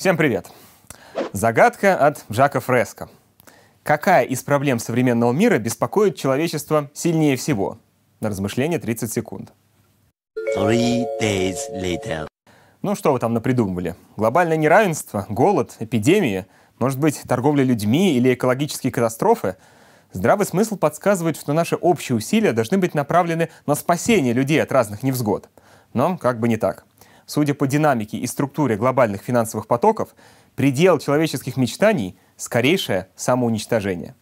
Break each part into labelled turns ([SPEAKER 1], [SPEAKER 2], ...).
[SPEAKER 1] Всем привет! Загадка от Жака Фреско. Какая из проблем современного мира беспокоит человечество сильнее всего? На размышление 30 секунд. Three days later. Ну что вы там напридумывали? Глобальное неравенство, голод, эпидемии, может быть, торговля людьми или экологические катастрофы? Здравый смысл подсказывает, что наши общие усилия должны быть направлены на спасение людей от разных невзгод. Но как бы не так. Судя по динамике и структуре глобальных финансовых потоков, предел человеческих мечтаний — скорейшее самоуничтожение.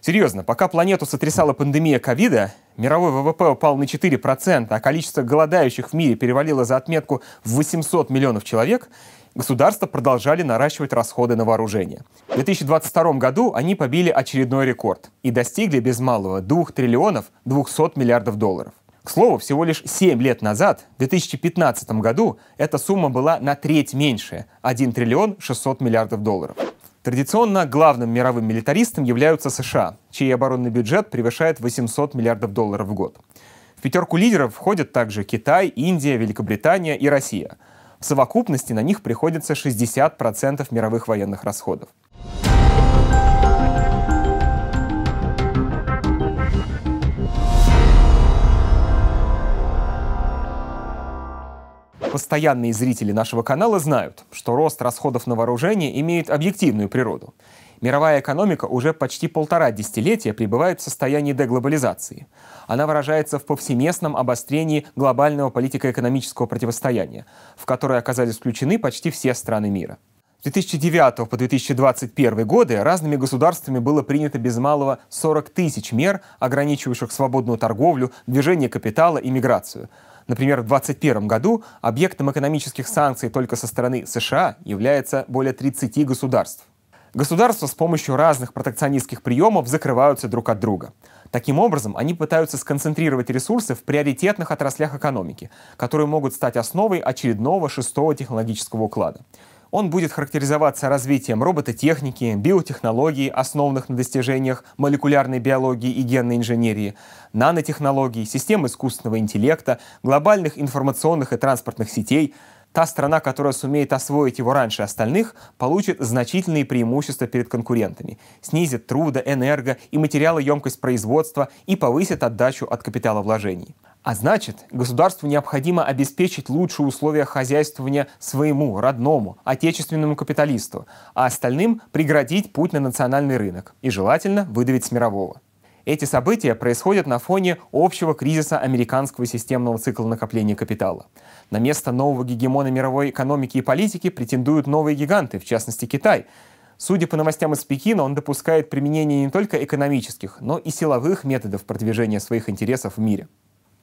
[SPEAKER 1] Серьезно, пока планету сотрясала пандемия ковида, мировой ВВП упал на 4%, а количество голодающих в мире перевалило за отметку в 800 миллионов человек, государства продолжали наращивать расходы на вооружение. В 2022 году они побили очередной рекорд и достигли без малого 2 триллионов 200 миллиардов долларов. К слову, всего лишь 7 лет назад, в 2015 году, эта сумма была на треть меньше – 1 триллион 600 миллиардов долларов. Традиционно главным мировым милитаристом являются США, чей оборонный бюджет превышает 800 миллиардов долларов в год. В пятерку лидеров входят также Китай, Индия, Великобритания и Россия. В совокупности на них приходится 60% мировых военных расходов. Постоянные зрители нашего канала знают, что рост расходов на вооружение имеет объективную природу. Мировая экономика уже почти полтора десятилетия пребывает в состоянии деглобализации. Она выражается в повсеместном обострении глобального политико-экономического противостояния, в которое оказались включены почти все страны мира. С 2009 по 2021 годы разными государствами было принято без малого 40 тысяч мер, ограничивающих свободную торговлю, движение капитала и миграцию – Например, в 2021 году объектом экономических санкций только со стороны США является более 30 государств. Государства с помощью разных протекционистских приемов закрываются друг от друга. Таким образом, они пытаются сконцентрировать ресурсы в приоритетных отраслях экономики, которые могут стать основой очередного шестого технологического уклада. Он будет характеризоваться развитием робототехники, биотехнологий, основанных на достижениях молекулярной биологии и генной инженерии, нанотехнологий, систем искусственного интеллекта, глобальных информационных и транспортных сетей. Та страна, которая сумеет освоить его раньше остальных, получит значительные преимущества перед конкурентами, снизит трудо, энерго и материалоемкость производства и повысит отдачу от капиталовложений. А значит, государству необходимо обеспечить лучшие условия хозяйствования своему, родному, отечественному капиталисту, а остальным преградить путь на национальный рынок и желательно выдавить с мирового. Эти события происходят на фоне общего кризиса американского системного цикла накопления капитала. На место нового гегемона мировой экономики и политики претендуют новые гиганты, в частности Китай. Судя по новостям из Пекина, он допускает применение не только экономических, но и силовых методов продвижения своих интересов в мире.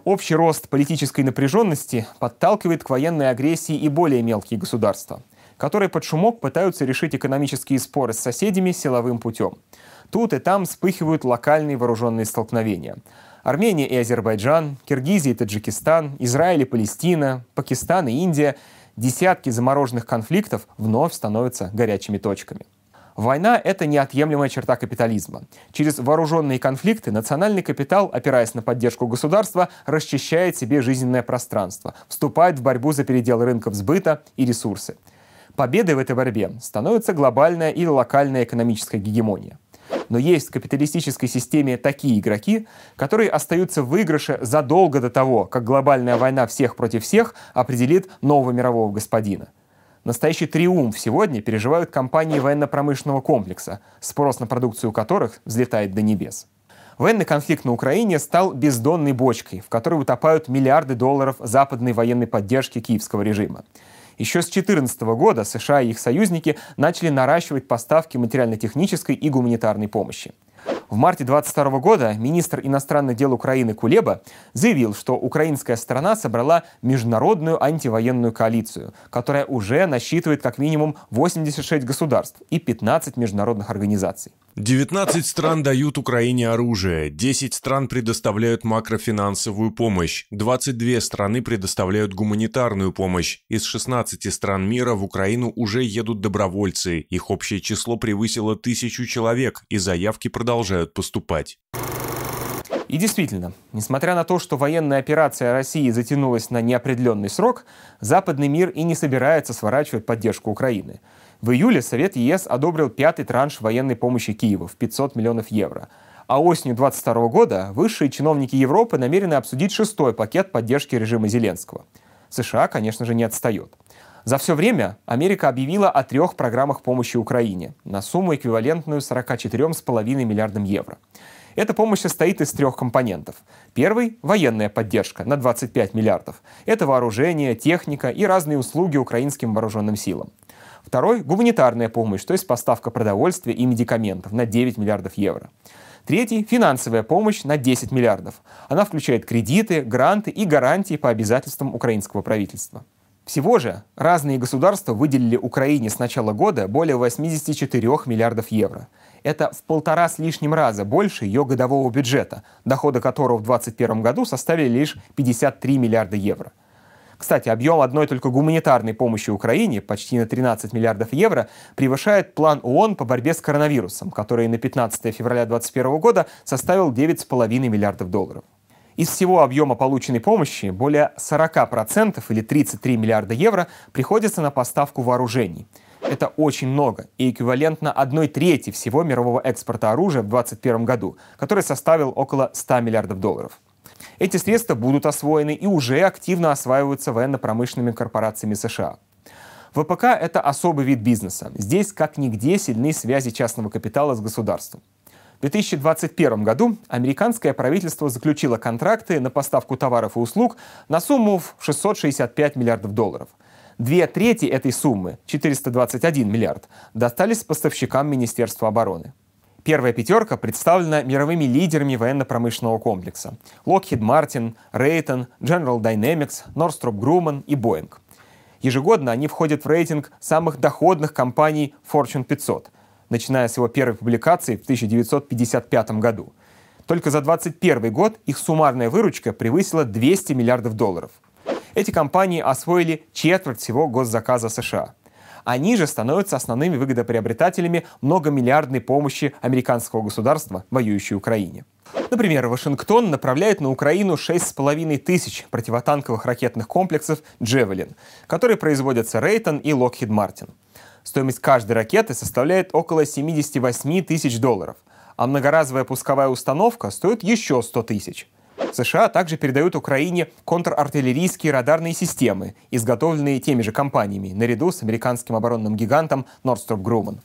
[SPEAKER 1] Общий рост политической напряженности подталкивает к военной агрессии и более мелкие государства, которые под шумок пытаются решить экономические споры с соседями силовым путем. Тут и там вспыхивают локальные вооруженные столкновения. Армения и Азербайджан, Киргизия и Таджикистан, Израиль и Палестина, Пакистан и Индия – десятки замороженных конфликтов вновь становятся горячими точками. Война — это неотъемлемая черта капитализма. Через вооруженные конфликты национальный капитал, опираясь на поддержку государства, расчищает себе жизненное пространство, вступает в борьбу за передел рынков сбыта и ресурсы. Победой в этой борьбе становится глобальная или локальная экономическая гегемония. Но есть в капиталистической системе такие игроки, которые остаются в выигрыше задолго до того, как глобальная война всех против всех определит нового мирового господина – Настоящий триумф сегодня переживают компании военно-промышленного комплекса, спрос на продукцию которых взлетает до небес. Военный конфликт на Украине стал бездонной бочкой, в которой утопают миллиарды долларов западной военной поддержки киевского режима. Еще с 2014 года США и их союзники начали наращивать поставки материально-технической и гуманитарной помощи. В марте 2022 года министр иностранных дел Украины Кулеба заявил, что украинская сторона собрала международную антивоенную коалицию, которая уже насчитывает как минимум 86 государств и 15 международных организаций.
[SPEAKER 2] 19 стран дают Украине оружие, 10 стран предоставляют макрофинансовую помощь, 22 страны предоставляют гуманитарную помощь. Из 16 стран мира в Украину уже едут добровольцы. Их общее число превысило тысячу человек, и заявки продолжают поступать.
[SPEAKER 1] И действительно, несмотря на то, что военная операция России затянулась на неопределенный срок, западный мир и не собирается сворачивать поддержку Украины. В июле Совет ЕС одобрил пятый транш военной помощи Киеву в 500 миллионов евро. А осенью 2022 года высшие чиновники Европы намерены обсудить шестой пакет поддержки режима Зеленского. США, конечно же, не отстает. За все время Америка объявила о трех программах помощи Украине на сумму, эквивалентную 44,5 миллиардам евро. Эта помощь состоит из трех компонентов. Первый – военная поддержка на 25 миллиардов. Это вооружение, техника и разные услуги украинским вооруженным силам. Второй – гуманитарная помощь, то есть поставка продовольствия и медикаментов на 9 миллиардов евро. Третий – финансовая помощь на 10 миллиардов. Она включает кредиты, гранты и гарантии по обязательствам украинского правительства. Всего же разные государства выделили Украине с начала года более 84 миллиардов евро. Это в полтора с лишним раза больше ее годового бюджета, доходы которого в 2021 году составили лишь 53 миллиарда евро. Кстати, объем одной только гуманитарной помощи Украине, почти на 13 миллиардов евро, превышает план ООН по борьбе с коронавирусом, который на 15 февраля 2021 года составил 9,5 миллиардов долларов. Из всего объема полученной помощи более 40% или 33 миллиарда евро приходится на поставку вооружений – это очень много и эквивалентно одной трети всего мирового экспорта оружия в 2021 году, который составил около 100 миллиардов долларов. Эти средства будут освоены и уже активно осваиваются военно-промышленными корпорациями США. ВПК – это особый вид бизнеса. Здесь как нигде сильны связи частного капитала с государством. В 2021 году американское правительство заключило контракты на поставку товаров и услуг на сумму в 665 миллиардов долларов – Две трети этой суммы, 421 миллиард, достались поставщикам Министерства обороны. Первая пятерка представлена мировыми лидерами военно-промышленного комплекса. Lockheed Martin, Raytheon, General Dynamics, Northrop Grumman и Boeing. Ежегодно они входят в рейтинг самых доходных компаний Fortune 500, начиная с его первой публикации в 1955 году. Только за 2021 год их суммарная выручка превысила 200 миллиардов долларов – эти компании освоили четверть всего госзаказа США. Они же становятся основными выгодоприобретателями многомиллиардной помощи американского государства, воюющей Украине. Например, Вашингтон направляет на Украину 6,5 тысяч противотанковых ракетных комплексов «Джевелин», которые производятся Рейтон и Lockheed Martin. Стоимость каждой ракеты составляет около 78 тысяч долларов, а многоразовая пусковая установка стоит еще 100 тысяч – США также передают Украине контрартиллерийские радарные системы, изготовленные теми же компаниями, наряду с американским оборонным гигантом Nordstrom Grumman.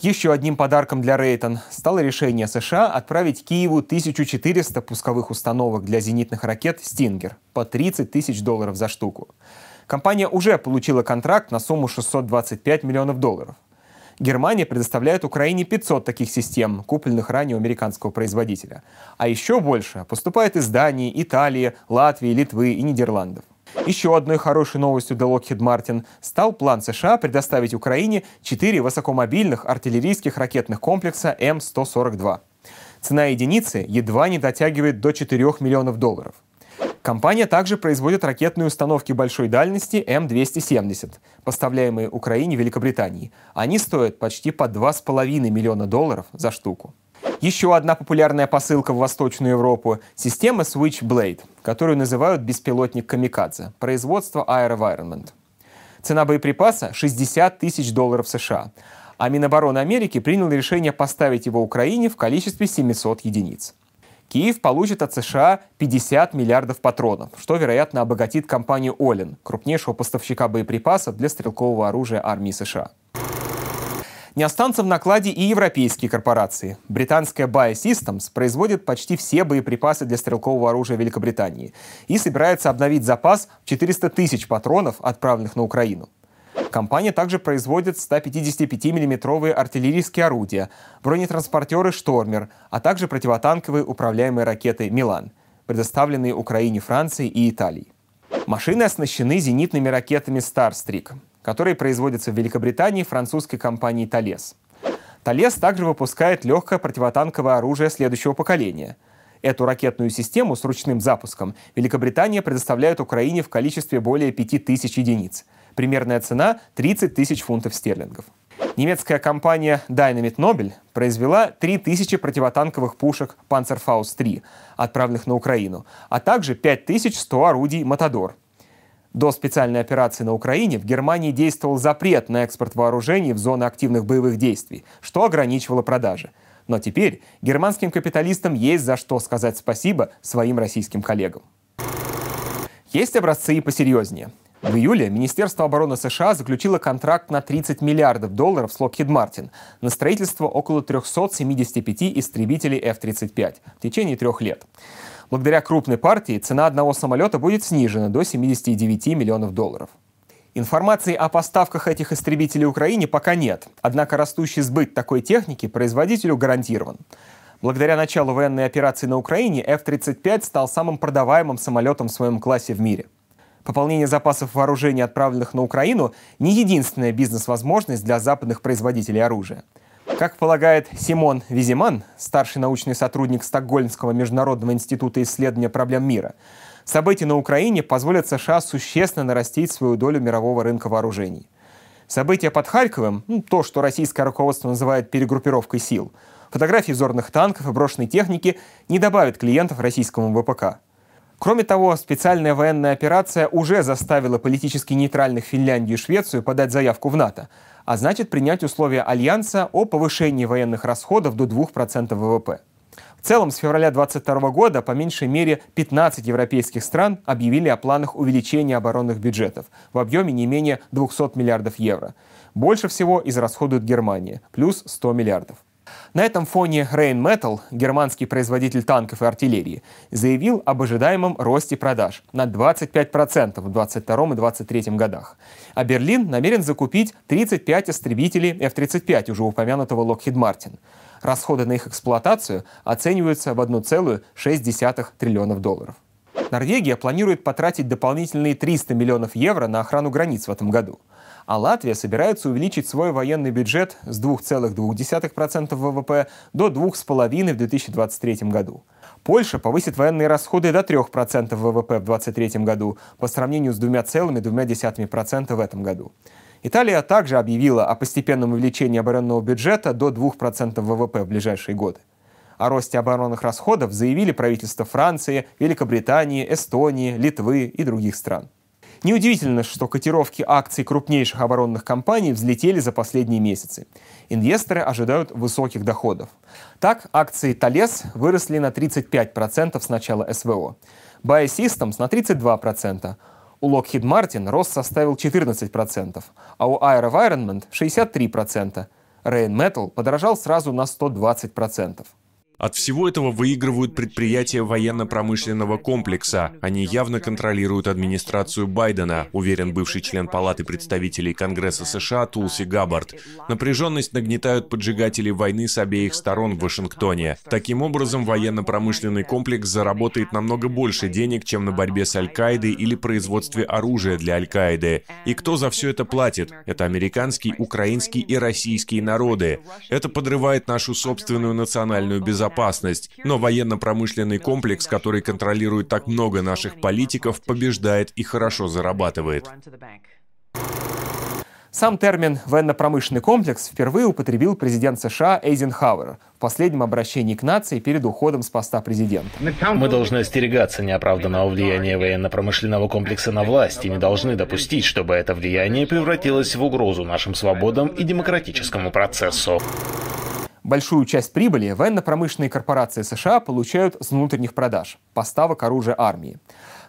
[SPEAKER 1] Еще одним подарком для Рейтон стало решение США отправить Киеву 1400 пусковых установок для зенитных ракет «Стингер» по 30 тысяч долларов за штуку. Компания уже получила контракт на сумму 625 миллионов долларов. Германия предоставляет Украине 500 таких систем, купленных ранее у американского производителя. А еще больше поступает из Дании, Италии, Латвии, Литвы и Нидерландов. Еще одной хорошей новостью для Lockheed Martin стал план США предоставить Украине четыре высокомобильных артиллерийских ракетных комплекса М-142. Цена единицы едва не дотягивает до 4 миллионов долларов. Компания также производит ракетные установки большой дальности М270, поставляемые Украине и Великобритании. Они стоят почти по 2,5 миллиона долларов за штуку. Еще одна популярная посылка в Восточную Европу – система Switchblade, которую называют беспилотник Камикадзе, производство AeroVironment. Цена боеприпаса – 60 тысяч долларов США, а Минобороны Америки принял решение поставить его Украине в количестве 700 единиц. Киев получит от США 50 миллиардов патронов, что, вероятно, обогатит компанию Олин, крупнейшего поставщика боеприпасов для стрелкового оружия армии США. Не останутся в накладе и европейские корпорации. Британская Biosystems производит почти все боеприпасы для стрелкового оружия Великобритании и собирается обновить запас в 400 тысяч патронов, отправленных на Украину. Компания также производит 155 миллиметровые артиллерийские орудия, бронетранспортеры «Штормер», а также противотанковые управляемые ракеты «Милан», предоставленные Украине, Франции и Италии. Машины оснащены зенитными ракетами «Старстрик», которые производятся в Великобритании французской компанией «Талес». «Талес» также выпускает легкое противотанковое оружие следующего поколения. Эту ракетную систему с ручным запуском Великобритания предоставляет Украине в количестве более 5000 единиц – Примерная цена – 30 тысяч фунтов стерлингов. Немецкая компания Dynamit Nobel произвела 3000 противотанковых пушек Panzerfaust-3, отправленных на Украину, а также 5100 орудий «Матадор». До специальной операции на Украине в Германии действовал запрет на экспорт вооружений в зоны активных боевых действий, что ограничивало продажи. Но теперь германским капиталистам есть за что сказать спасибо своим российским коллегам. Есть образцы и посерьезнее. В июле Министерство обороны США заключило контракт на 30 миллиардов долларов с Lockheed Martin на строительство около 375 истребителей F-35 в течение трех лет. Благодаря крупной партии цена одного самолета будет снижена до 79 миллионов долларов. Информации о поставках этих истребителей Украине пока нет, однако растущий сбыт такой техники производителю гарантирован. Благодаря началу военной операции на Украине F-35 стал самым продаваемым самолетом в своем классе в мире – Пополнение запасов вооружений, отправленных на Украину, не единственная бизнес-возможность для западных производителей оружия. Как полагает Симон Визиман, старший научный сотрудник Стокгольмского международного института исследования проблем мира, события на Украине позволят США существенно нарастить свою долю мирового рынка вооружений. События под Харьковом, ну, то, что российское руководство называет перегруппировкой сил, фотографии взорных танков и брошенной техники не добавят клиентов российскому ВПК. Кроме того, специальная военная операция уже заставила политически нейтральных Финляндию и Швецию подать заявку в НАТО, а значит принять условия Альянса о повышении военных расходов до 2% ВВП. В целом, с февраля 2022 года по меньшей мере 15 европейских стран объявили о планах увеличения оборонных бюджетов в объеме не менее 200 миллиардов евро. Больше всего израсходует Германия – плюс 100 миллиардов. На этом фоне Rheinmetall, германский производитель танков и артиллерии, заявил об ожидаемом росте продаж на 25% в 2022 и 2023 годах. А Берлин намерен закупить 35 истребителей F-35 уже упомянутого Lockheed Martin. Расходы на их эксплуатацию оцениваются в 1,6 триллионов долларов. Норвегия планирует потратить дополнительные 300 миллионов евро на охрану границ в этом году – а Латвия собирается увеличить свой военный бюджет с 2,2% ВВП до 2,5% в 2023 году. Польша повысит военные расходы до 3% ВВП в 2023 году по сравнению с 2,2% в этом году. Италия также объявила о постепенном увеличении оборонного бюджета до 2% ВВП в ближайшие годы. О росте оборонных расходов заявили правительства Франции, Великобритании, Эстонии, Литвы и других стран. Неудивительно, что котировки акций крупнейших оборонных компаний взлетели за последние месяцы. Инвесторы ожидают высоких доходов. Так, акции Thales выросли на 35% с начала СВО, Biosystems на 32%, у Lockheed Martin рост составил 14%, а у AeroVironment 63%. Rheinmetall подорожал сразу на 120%.
[SPEAKER 2] От всего этого выигрывают предприятия военно-промышленного комплекса. Они явно контролируют администрацию Байдена, уверен бывший член Палаты представителей Конгресса США Тулси Габбард. Напряженность нагнетают поджигатели войны с обеих сторон в Вашингтоне. Таким образом, военно-промышленный комплекс заработает намного больше денег, чем на борьбе с Аль-Каидой или производстве оружия для Аль-Каиды. И кто за все это платит? Это американский, украинский и российский народы. Это подрывает нашу собственную национальную безопасность безопасность, но военно-промышленный комплекс, который контролирует так много наших политиков, побеждает и хорошо зарабатывает.
[SPEAKER 1] Сам термин «военно-промышленный комплекс» впервые употребил президент США Эйзенхауэр в последнем обращении к нации перед уходом с поста президента.
[SPEAKER 3] Мы должны остерегаться неоправданного влияния военно-промышленного комплекса на власть и не должны допустить, чтобы это влияние превратилось в угрозу нашим свободам и демократическому процессу.
[SPEAKER 1] Большую часть прибыли военно-промышленные корпорации США получают с внутренних продаж, поставок оружия армии.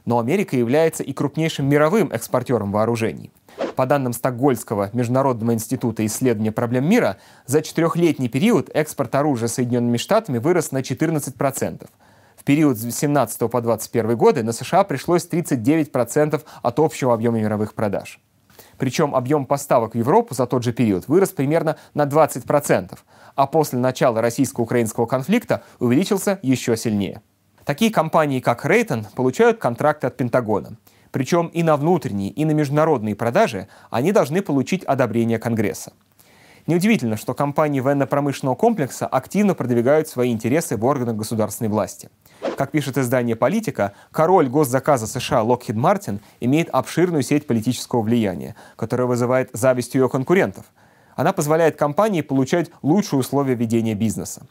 [SPEAKER 1] Но Америка является и крупнейшим мировым экспортером вооружений. По данным Стокгольмского Международного института исследования проблем мира, за четырехлетний период экспорт оружия Соединенными Штатами вырос на 14%. В период с 17 по 21 годы на США пришлось 39% от общего объема мировых продаж. Причем объем поставок в Европу за тот же период вырос примерно на 20%, а после начала российско-украинского конфликта увеличился еще сильнее. Такие компании, как Рейтон, получают контракты от Пентагона. Причем и на внутренние, и на международные продажи они должны получить одобрение Конгресса. Неудивительно, что компании военно-промышленного комплекса активно продвигают свои интересы в органах государственной власти. Как пишет издание «Политика», король госзаказа США Локхид Мартин имеет обширную сеть политического влияния, которая вызывает зависть ее конкурентов – Она позволяет компании получать лучшие условия ведения бизнеса.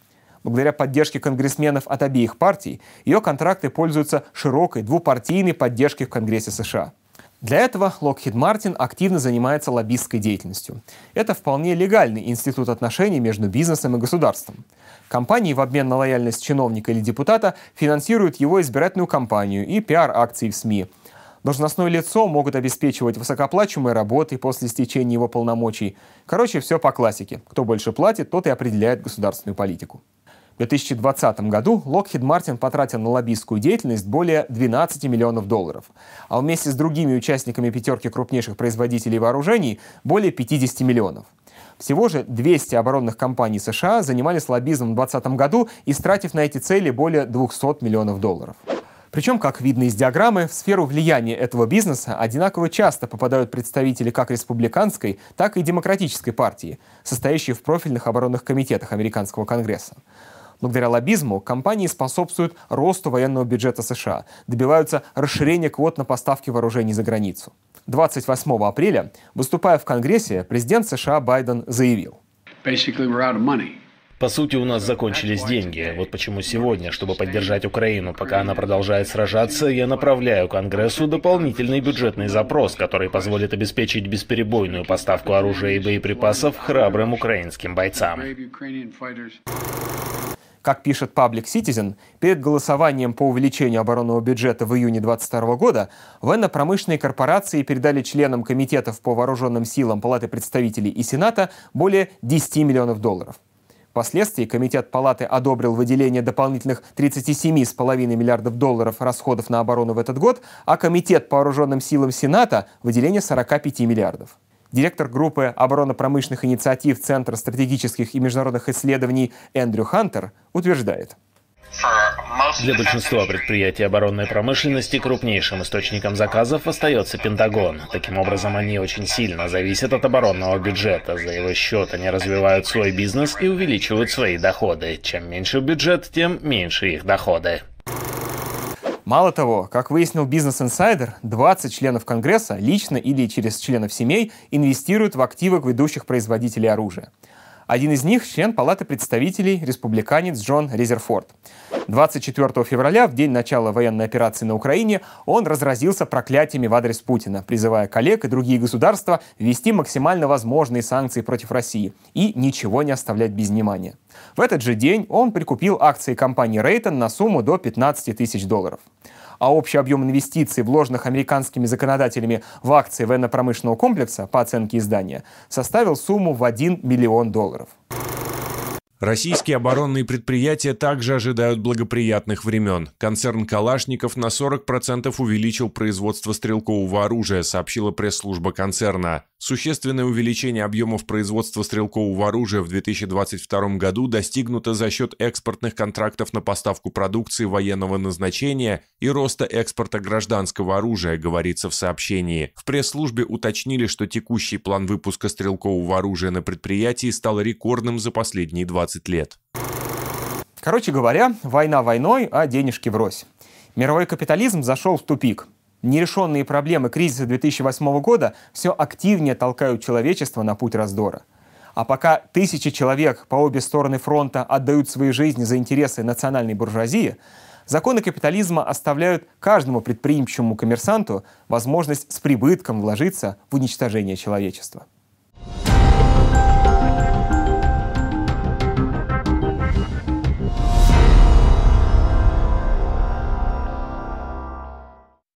[SPEAKER 1] Благодаря поддержке конгрессменов от обеих партий, ее контракты пользуются широкой двупартийной поддержкой в Конгрессе США. Для этого Lockheed Martin активно занимается лоббистской деятельностью. Это вполне легальный институт отношений между бизнесом и государством. Компании в обмен на лояльность чиновника или депутата финансируют его избирательную кампанию и пиар-акции в СМИ. Должностное лицо могут обеспечивать высокооплачиваемой работой после истечения его полномочий. Короче, все по классике. Кто больше платит, тот и определяет государственную политику. В 2020 году Lockheed Martin потратил на лоббистскую деятельность более 12 миллионов долларов, а вместе с другими участниками пятерки крупнейших производителей вооружений более 50 миллионов. Всего же 200 оборонных компаний США занимались лоббизмом в 2020 году, истратив на эти цели более 200 миллионов долларов. Причем, как видно из диаграммы, в сферу влияния этого бизнеса одинаково часто попадают представители как республиканской, так и демократической партии, состоящие в профильных оборонных комитетах Американского Конгресса. Благодаря лоббизму компании способствуют росту военного бюджета США, добиваются расширения квот на поставки вооружений за границу. 28 апреля, выступая в Конгрессе, президент США Байден заявил.
[SPEAKER 3] По сути, у нас закончились деньги. Вот почему сегодня, чтобы поддержать Украину, пока она продолжает сражаться, я направляю Конгрессу дополнительный бюджетный запрос, который позволит обеспечить бесперебойную поставку оружия и боеприпасов храбрым украинским бойцам.
[SPEAKER 1] Как пишет Public Citizen, перед голосованием по увеличению оборонного бюджета в июне 2022 года военно-промышленные корпорации передали членам комитетов по вооруженным силам Палаты представителей и Сената более 10 миллионов долларов. Впоследствии Комитет Палаты одобрил выделение дополнительных 37,5 миллиардов долларов расходов на оборону в этот год, а Комитет по вооруженным силам Сената – выделение 45 миллиардов. Директор группы оборонно-промышленных инициатив Центра стратегических и международных исследований Эндрю Хантер утверждает.
[SPEAKER 3] Для большинства предприятий оборонной промышленности крупнейшим источником заказов остается Пентагон. Таким образом, они очень сильно зависят от оборонного бюджета. За его счет они развивают свой бизнес и увеличивают свои доходы. Чем меньше бюджет, тем меньше их доходы.
[SPEAKER 1] Мало того, как выяснил Business Insider, 20 членов Конгресса лично или через членов семей инвестируют в активы ведущих производителей оружия. Один из них – член Палаты представителей, республиканец Джон Резерфорд. 24 февраля, в день начала военной операции на Украине, он разразился проклятиями в адрес Путина, призывая коллег и другие государства ввести максимально возможные санкции против России и ничего не оставлять без внимания. В этот же день он прикупил акции компании Рейтон на сумму до 15 тысяч долларов а общий объем инвестиций, вложенных американскими законодателями в акции военно-промышленного комплекса, по оценке издания, составил сумму в 1 миллион долларов.
[SPEAKER 2] Российские оборонные предприятия также ожидают благоприятных времен. Концерн «Калашников» на 40% увеличил производство стрелкового оружия, сообщила пресс-служба концерна. Существенное увеличение объемов производства стрелкового оружия в 2022 году достигнуто за счет экспортных контрактов на поставку продукции военного назначения и роста экспорта гражданского оружия, говорится в сообщении. В пресс-службе уточнили, что текущий план выпуска стрелкового оружия на предприятии стал рекордным за последние 20 лет.
[SPEAKER 1] Короче говоря, война войной, а денежки врозь. Мировой капитализм зашел в тупик. Нерешенные проблемы кризиса 2008 года все активнее толкают человечество на путь раздора. А пока тысячи человек по обе стороны фронта отдают свои жизни за интересы национальной буржуазии, законы капитализма оставляют каждому предприимчивому коммерсанту возможность с прибытком вложиться в уничтожение человечества.